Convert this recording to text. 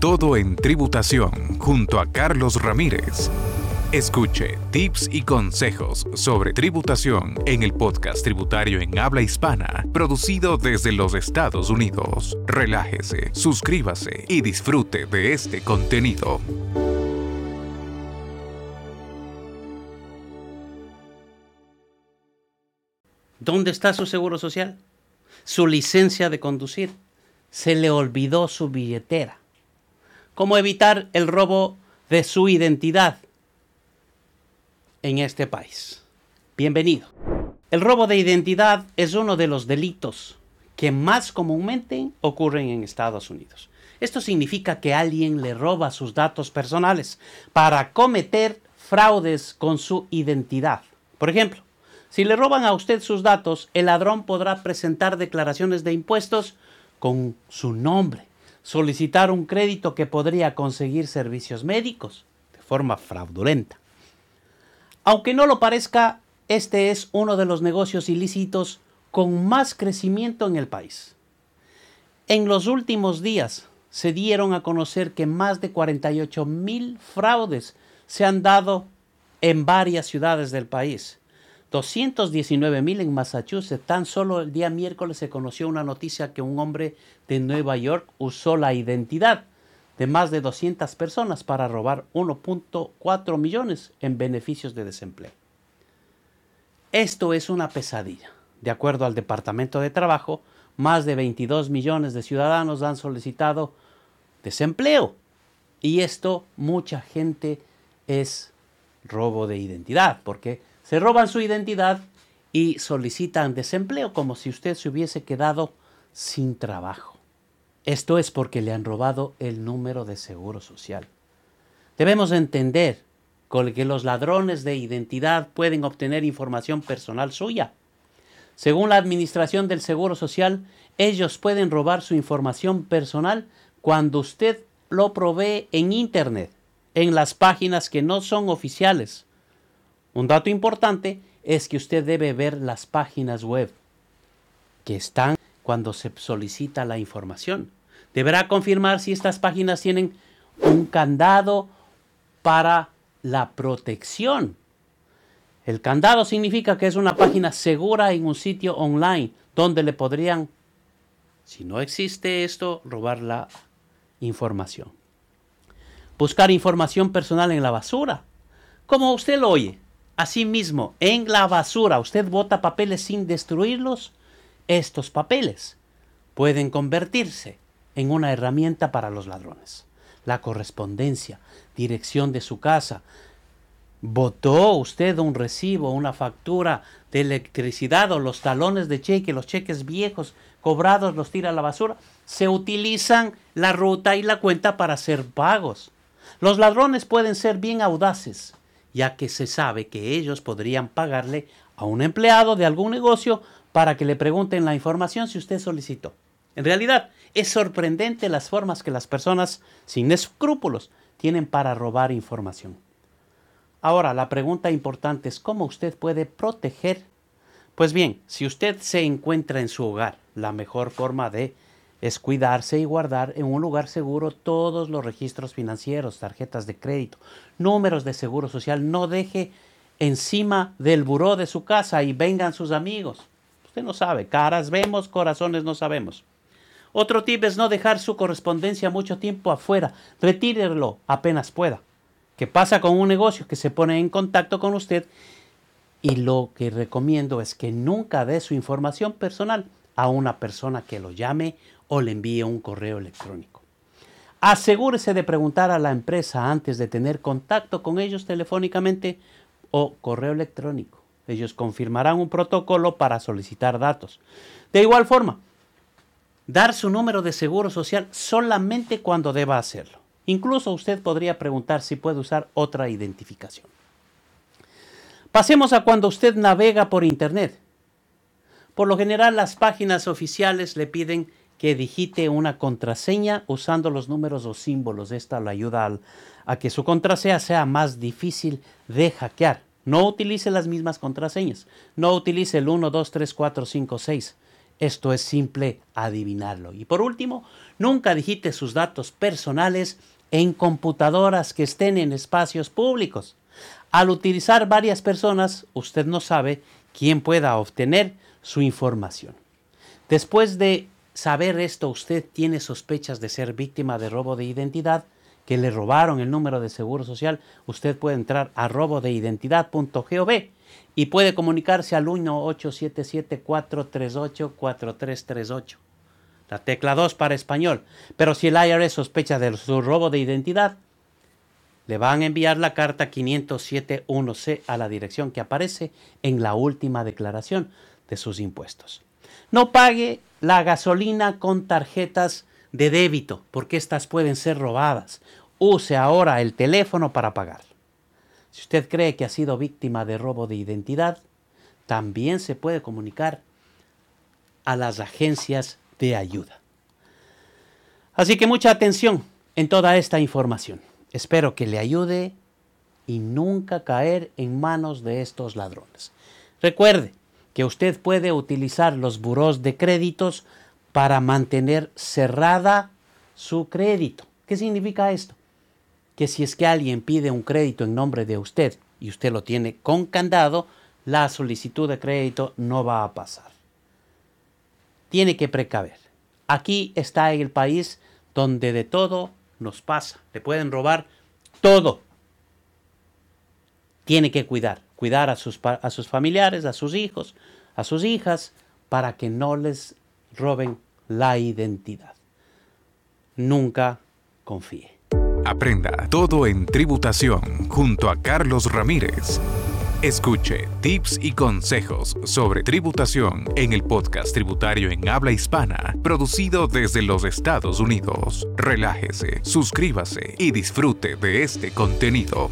todo en tributación junto a Carlos Ramírez. Escuche tips y consejos sobre tributación en el podcast tributario en habla hispana, producido desde los Estados Unidos. Relájese, suscríbase y disfrute de este contenido. ¿Dónde está su seguro social? Su licencia de conducir. Se le olvidó su billetera. ¿Cómo evitar el robo de su identidad en este país? Bienvenido. El robo de identidad es uno de los delitos que más comúnmente ocurren en Estados Unidos. Esto significa que alguien le roba sus datos personales para cometer fraudes con su identidad. Por ejemplo, si le roban a usted sus datos, el ladrón podrá presentar declaraciones de impuestos con su nombre, solicitar un crédito que podría conseguir servicios médicos de forma fraudulenta. Aunque no lo parezca, este es uno de los negocios ilícitos con más crecimiento en el país. En los últimos días se dieron a conocer que más de 48 mil fraudes se han dado en varias ciudades del país 219 mil en Massachusetts. Tan solo el día miércoles se conoció una noticia que un hombre de Nueva York usó la identidad de más de 200 personas para robar 1.4 millones en beneficios de desempleo. Esto es una pesadilla. De acuerdo al Departamento de Trabajo, más de 22 millones de ciudadanos han solicitado desempleo. Y esto mucha gente es robo de identidad, porque se roban su identidad y solicitan desempleo como si usted se hubiese quedado sin trabajo. Esto es porque le han robado el número de seguro social. Debemos entender que los ladrones de identidad pueden obtener información personal suya. Según la Administración del Seguro Social, ellos pueden robar su información personal cuando usted lo provee en Internet, en las páginas que no son oficiales un dato importante es que usted debe ver las páginas web que están cuando se solicita la información. Deberá confirmar si estas páginas tienen un candado para la protección. El candado significa que es una página segura en un sitio online donde le podrían, si no existe esto, robar la información. Buscar información personal en la basura. Como usted lo oye, Asimismo, en la basura usted bota papeles sin destruirlos. Estos papeles pueden convertirse en una herramienta para los ladrones. La correspondencia, dirección de su casa. ¿Votó usted un recibo, una factura de electricidad o los talones de cheque, los cheques viejos cobrados los tira a la basura? Se utilizan la ruta y la cuenta para hacer pagos. Los ladrones pueden ser bien audaces ya que se sabe que ellos podrían pagarle a un empleado de algún negocio para que le pregunten la información si usted solicitó. En realidad, es sorprendente las formas que las personas sin escrúpulos tienen para robar información. Ahora, la pregunta importante es cómo usted puede proteger. Pues bien, si usted se encuentra en su hogar, la mejor forma de es cuidarse y guardar en un lugar seguro todos los registros financieros, tarjetas de crédito, números de seguro social. No deje encima del buró de su casa y vengan sus amigos. Usted no sabe, caras vemos, corazones no sabemos. Otro tip es no dejar su correspondencia mucho tiempo afuera. Retírelo apenas pueda. ¿Qué pasa con un negocio que se pone en contacto con usted? Y lo que recomiendo es que nunca dé su información personal a una persona que lo llame o le envíe un correo electrónico. Asegúrese de preguntar a la empresa antes de tener contacto con ellos telefónicamente o correo electrónico. Ellos confirmarán un protocolo para solicitar datos. De igual forma, dar su número de seguro social solamente cuando deba hacerlo. Incluso usted podría preguntar si puede usar otra identificación. Pasemos a cuando usted navega por Internet. Por lo general, las páginas oficiales le piden que digite una contraseña usando los números o símbolos. Esta le ayuda a que su contraseña sea más difícil de hackear. No utilice las mismas contraseñas. No utilice el 1, 2, 3, 4, 5, 6. Esto es simple adivinarlo. Y por último, nunca digite sus datos personales en computadoras que estén en espacios públicos. Al utilizar varias personas, usted no sabe quién pueda obtener su información. Después de saber esto, usted tiene sospechas de ser víctima de robo de identidad, que le robaron el número de seguro social, usted puede entrar a robodeidentidad.gov y puede comunicarse al 1-877-438-4338. La tecla 2 para español. Pero si el IRS sospecha de su robo de identidad, le van a enviar la carta 507.1c a la dirección que aparece en la última declaración de sus impuestos. No pague la gasolina con tarjetas de débito, porque estas pueden ser robadas. Use ahora el teléfono para pagar. Si usted cree que ha sido víctima de robo de identidad, también se puede comunicar a las agencias de ayuda. Así que mucha atención en toda esta información. Espero que le ayude y nunca caer en manos de estos ladrones. Recuerde que usted puede utilizar los buros de créditos para mantener cerrada su crédito. ¿Qué significa esto? Que si es que alguien pide un crédito en nombre de usted y usted lo tiene con candado, la solicitud de crédito no va a pasar. Tiene que precaver. Aquí está el país donde de todo nos pasa. Le pueden robar todo. Tiene que cuidar, cuidar a sus, a sus familiares, a sus hijos, a sus hijas, para que no les roben la identidad. Nunca confíe. Aprenda todo en tributación junto a Carlos Ramírez. Escuche tips y consejos sobre tributación en el podcast tributario en habla hispana, producido desde los Estados Unidos. Relájese, suscríbase y disfrute de este contenido.